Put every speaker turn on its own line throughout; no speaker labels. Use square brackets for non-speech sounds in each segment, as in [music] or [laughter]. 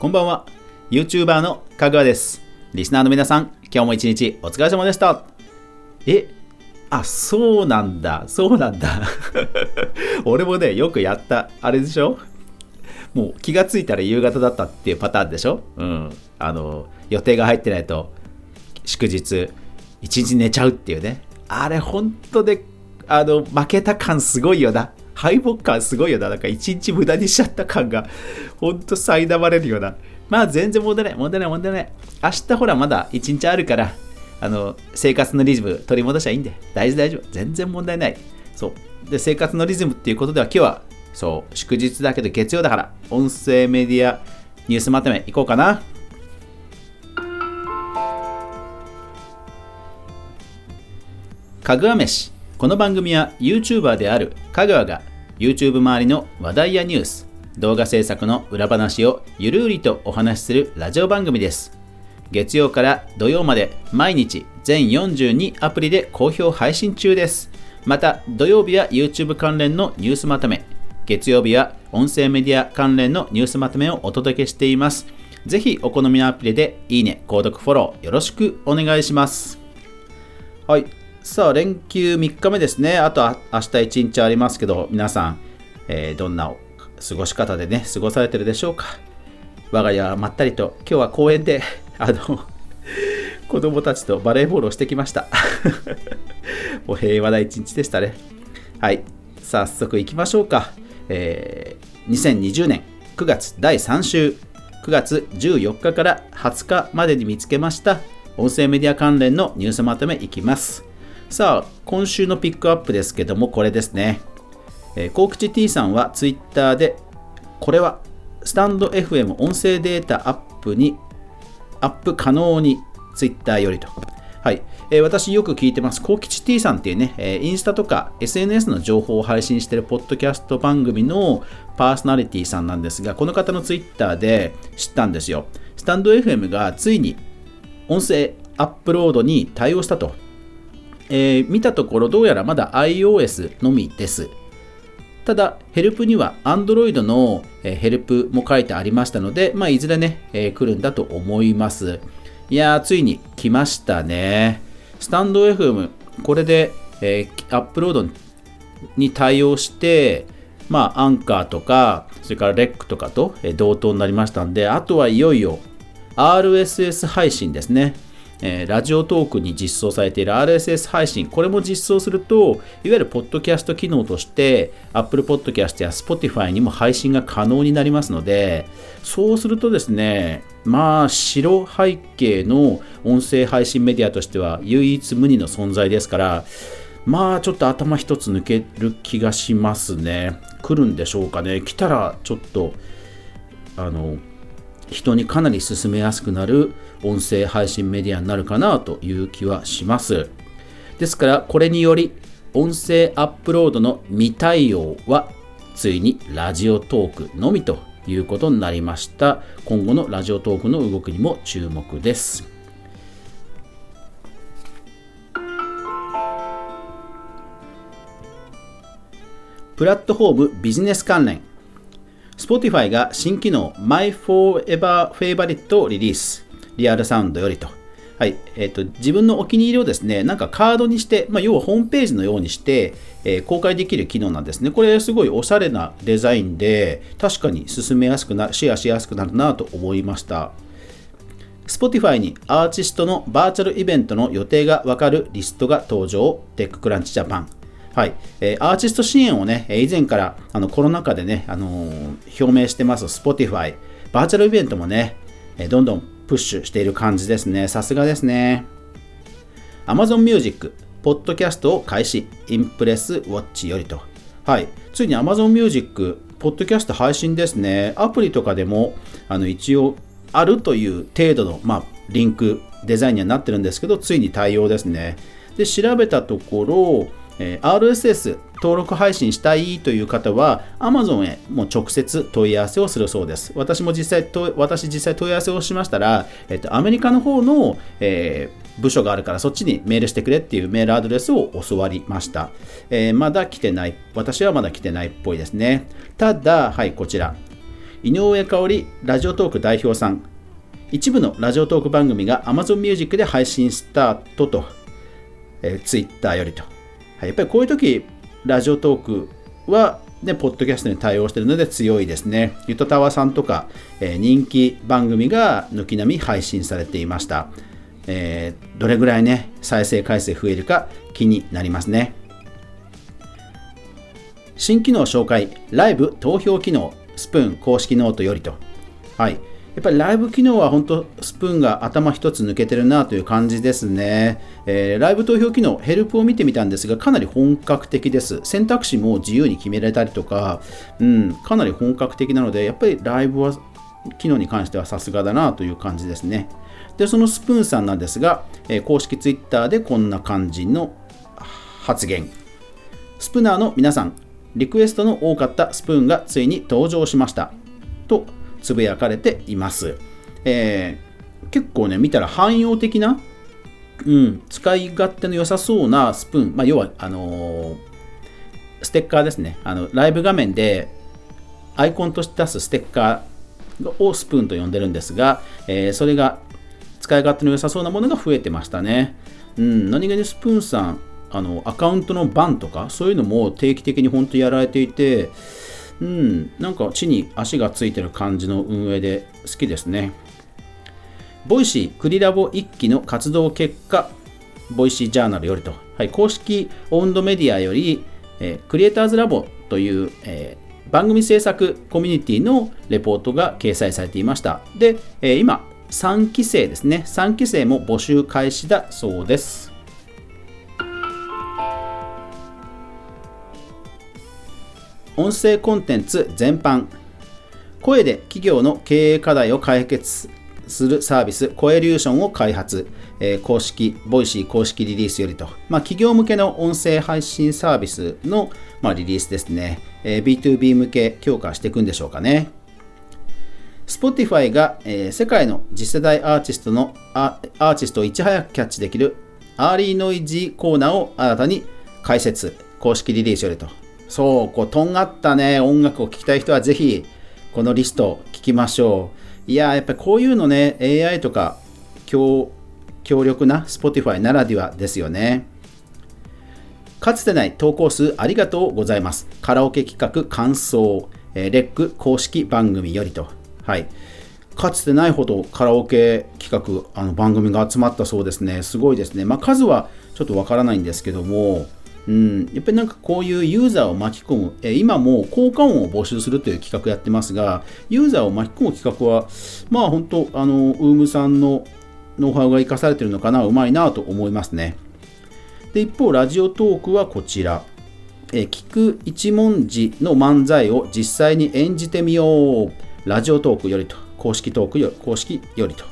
こんばんは。YouTuber のかぐわです。リスナーの皆さん、今日も一日お疲れ様でした。えあ、そうなんだ。そうなんだ。[laughs] 俺もね、よくやった。あれでしょ？もう気がついたら夕方だったっていうパターンでしょ？うん。あの、予定が入ってないと、祝日、一日寝ちゃうっていうね。あれ、本当で、あの、負けた感すごいよな。敗北感すごいよな。なんか一日無駄にしちゃった感が、ほんと苛まれるような。まあ全然問題ない、問題ない、問題ない。明日ほらまだ一日あるから、あの、生活のリズム取り戻しゃいいんで、大丈夫大丈夫。全然問題ない。そう。で、生活のリズムっていうことでは今日は、そう、祝日だけど月曜だから、音声メディアニュースまとめいこうかな。かぐわ飯。この番組は YouTuber であるかぐわが YouTube 周りの話題やニュース、動画制作の裏話をゆるりとお話しするラジオ番組です。月曜から土曜まで毎日全42アプリで好評配信中です。また土曜日は YouTube 関連のニュースまとめ、月曜日は音声メディア関連のニュースまとめをお届けしています。ぜひお好みのアプリでいいね、購読、フォローよろしくお願いします。はい。さあ、連休3日目ですね。あとは明日1日ありますけど、皆さん、えーどんな過ごし方でね、過ごされてるでしょうか。我が家はまったりと、今日は公園で、[laughs] あの、子供たちとバレーボールをしてきました。[laughs] もう平和な一日でしたね。はい。早速行きましょうか。えー2020年9月第3週、9月14日から20日までに見つけました音声メディア関連のニュースまとめいきます。さあ、今週のピックアップですけども、これですね。えー、幸吉 T さんはツイッターで、これはスタンド FM 音声データアップにアップ可能にツイッターよりと。はい、えー私よく聞いてます、幸吉 T さんっていうね、えーインスタとか SNS の情報を配信しているポッドキャスト番組のパーソナリティさんなんですが、この方のツイッターで知ったんですよ。スタンド FM がついに音声アップロードに対応したと。えー見たところどうやらまだ iOS のみです。ただ、ヘルプには Android のヘルプも書いてありましたので、まあ、いずれね、えー来るんだと思います。いやー、ついに来ましたね。スタンド FM、これで、えーアップロードに対応して、まあ、アンカーとか、それからレックとかと同等になりましたんで、あとはいよいよ RSS 配信ですね。えーラジオトークに実装されている RSS 配信、これも実装すると、いわゆるポッドキャスト機能として、Apple Podcast や Spotify にも配信が可能になりますので、そうするとですね、まあ、白背景の音声配信メディアとしては唯一無二の存在ですから、まあ、ちょっと頭一つ抜ける気がしますね。来るんでしょうかね。来たら、ちょっと、あの、人にかなり進めやすくなる音声配信メディアになるかなという気はします。ですから、これにより、音声アップロードの未対応は、ついにラジオトークのみということになりました。今後のラジオトークの動きにも注目です。プラットフォームビジネス関連 Spotify が新機能 My Forever Favorite をリリース。リアルサウンドよりと。はい。えっ、と、自分のお気に入りをですね、なんかカードにして、まあ、要はホームページのようにして、えー公開できる機能なんですね。これすごいおしゃれなデザインで、確かに進めやすくな、シェアしやすくなるなと思いました。Spotify にアーティストのバーチャルイベントの予定がわかるリストが登場、テッククランチジャパン。はいえーアーティスト支援をね、以前からあのコロナ禍でね、あのー表明してます Spotify。バーチャルイベントもね、えーどんどんプッシュしている感じですね。さすがですね。Amazon Music、ポッドキャストを開始、インプレスウォッチよりと。はい。ついに Amazon Music、ポッドキャスト配信ですね。アプリとかでも、あの、一応、あるという程度の、まあ、リンク、デザインにはなってるんですけど、ついに対応ですね。で、調べたところ、え RSS 登録配信したいという方は Amazon へもう直接問い合わせをするそうです。私も実際と私実際問い合わせをしましたら、えっと、アメリカの方の、えー部署があるからそっちにメールしてくれっていうメールアドレスを教わりました。えーまだ来てない。私はまだ来てないっぽいですね。ただ、はい、こちら。井上香織ラジオトーク代表さん一部の Radiotalk番組が Amazon Music で配信スタートと、えー、Twitter よりと、はい、やっぱりこういう時ラジオトークはで、ポッドキャストに対応しているので強いですね。ゆとたわさんとか、えー、人気番組が軒並み配信されていました。えー、どれぐらいね、再生回数増えるか気になりますね。新機能紹介、ライブ投票機能、スプーン公式ノートよりと。はい。やっぱりライブ機能は本当スプーンが頭一つ抜けてるなという感じですね、えー、ライブ投票機能、ヘルプを見てみたんですが、かなり本格的です。選択肢も自由に決められたりとか、うん、かなり本格的なので、やっぱりライブは機能に関してはさすがだなという感じですね。で、そのスプーンさんなんですが、えー、公式ツイッターでこんな感じの発言。スプナーの皆さん、リクエストの多かったスプーンがついに登場しました。とつぶやかれています。えー、結構ね、見たら汎用的な、うん、使い勝手の良さそうなスプーン、まあ、要はあのー、ステッカーですねあの。ライブ画面でアイコンとして出すステッカーをスプーンと呼んでるんですが、えー、それが使い勝手の良さそうなものが増えてましたね。うん、何気にスプーンさん、あのアカウントのバンとか、そういうのも定期的に本当やられていて、うん、なんか地に足がついてる感じの運営で好きですね。 Voicyクリラボ1期の活動結果、 Voicyジャーナルよりと、はい、公式オウンドメディアより、えー、クリエイターズラボという、えー、番組制作コミュニティのレポートが掲載されていました。で、えー、今、3期生ですね。3期生も募集開始だそうです。音声コンテンツ全般。声で企業の経営課題を解決するサービス、コエリューションを開発、えー、公式、 Voicy公式リリースよりと、まあ、企業向けの音声配信サービスの、まあ、リリースですね、えー、B2B 向け強化していくんでしょうかね。Spotify が、えー、世界の次世代アーティストのアーティストをいち早くキャッチできる Early Noise コーナーを新たに開設、公式リリースよりと。そう、こう、とんがったね、音楽を聴きたい人はぜひ、このリスト聞きましょう。いややっぱりこういうのね、AI とか強強力な Spotify ならではですよね。かつてない投稿数ありがとうございます。カラオケ企画感想、えー、レック公式番組よりと。はい。かつてないほどカラオケ企画、あの番組が集まったそうですね。すごいですね。まあ、数はちょっとわからないんですけども、うん、やっぱりなんかこういうユーザーを巻き込む、え今も効果音を募集するという企画やってますが、ユーザーを巻き込む企画は、まあ本当、あの、ウームさんのノウハウが生かされてるのかな、うまいなと思いますね。で、一方、ラジオトークはこちら。え聞く一文字の漫才を実際に演じてみよう。ラジオトークよりと、公式トークより公式よりと。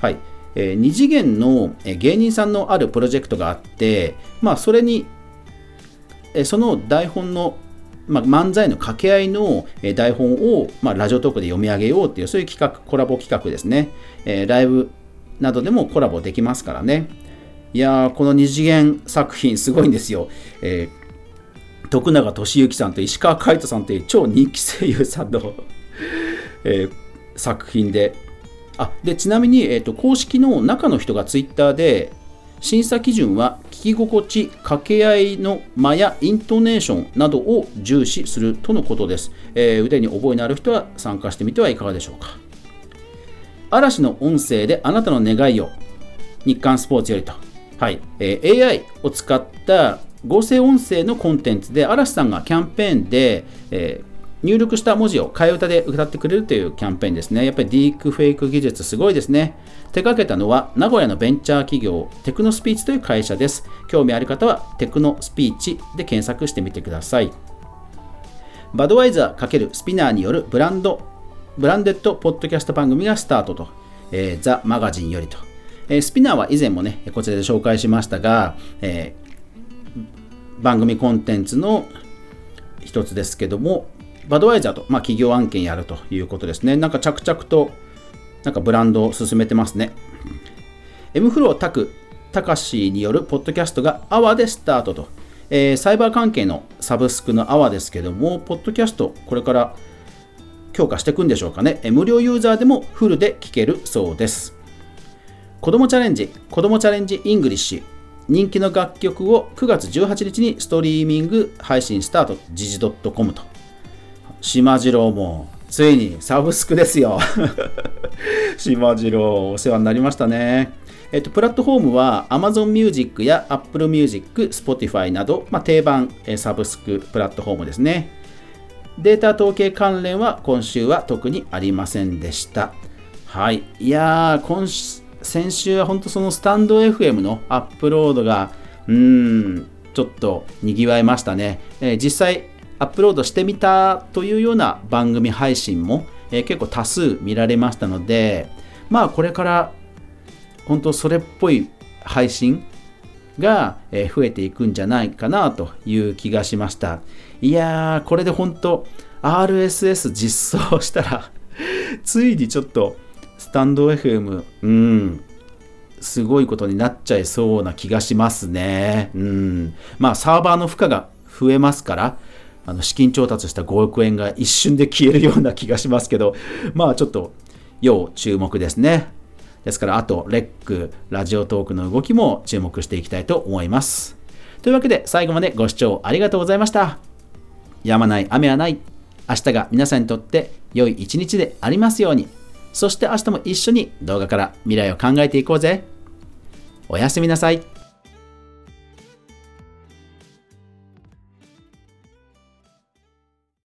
はい。えー、2次元の芸人さんのあるプロジェクトがあって、まあ、それにその台本の、まあ、漫才の掛け合いの台本を、まあ、ラジオトークで読み上げようっていうそういう企画コラボ企画ですね、え、ライブなどでもコラボできますからね。いやこの二次元作品すごいんですよ、えー、徳永俊之さんと石川海人さんという超人気声優さんの [laughs] えー、作品で。あでちなみに、えーと公式の中の人がツイッターで審査基準は聞き心地、掛け合いの間やイントネーションなどを重視するとのことです。えー、腕に覚えのある人は参加してみてはいかがでしょうか。嵐の音声であなたの願いを日刊スポーツよりと、はいえー、AI を使った合成音声のコンテンツで嵐さんがキャンペーンで、えー入力した文字を替え歌で歌ってくれるというキャンペーンですね。やっぱりディープフェイク技術すごいですね。手掛けたのは名古屋のベンチャー企業テクノスピーチという会社です。興味ある方はテクノスピーチで検索してみてください。バドワイザー×SPINEAR によるブランド、ブランデッドポッドキャスト番組がスタートと、えー、ザ・マガジンよりと。えー、 SPINEARは以前もね、こちらで紹介しましたが、えー、番組コンテンツの一つですけども、バドワイザーと、まあ、企業案件やるということですね。なんか着々と、なんかブランドを進めてますね。M フロータク、たかしによるポッドキャストがアワでスタートと。えー、サイバー関係のサブスクのアワですけども、ポッドキャスト、これから強化していくんでしょうかね。無料ユーザーでもフルで聞けるそうです。こどもちゃれんじ、こどもちゃれんじ English。人気の楽曲を9月18日にストリーミング配信スタート、時事 .com と。しまじろうもついにサブスクですよ。[laughs] 島次郎、お世話になりましたね。えっと、プラットフォームは Amazon Music や Apple Music、Spotify など、まあ、定番サブスクプラットフォームですね。データ統計関連は今週は特にありませんでした。はい。いやー、今先週は本当そのスタンド FM のアップロードが、うーん、ちょっと賑わいましたね。えー、実際、アップロードしてみたというような番組配信も、えー、結構多数見られましたので、まあこれから本当それっぽい配信が増えていくんじゃないかなという気がしました。いやー、これで本当 RSS 実装したら [laughs] ついにちょっとスタンド FM、うん、すごいことになっちゃいそうな気がしますね。うん。まあ、サーバーの負荷が増えますから、あの資金調達した5億円が一瞬で消えるような気がしますけど、まあちょっと要注目ですね。ですから、あと、レック、ラジオトークの動きも注目していきたいと思います。というわけで、最後までご視聴ありがとうございました。やまない雨はない。明日が皆さんにとって良い一日でありますように。そして明日も一緒に動画から未来を考えていこうぜ。おやすみなさい。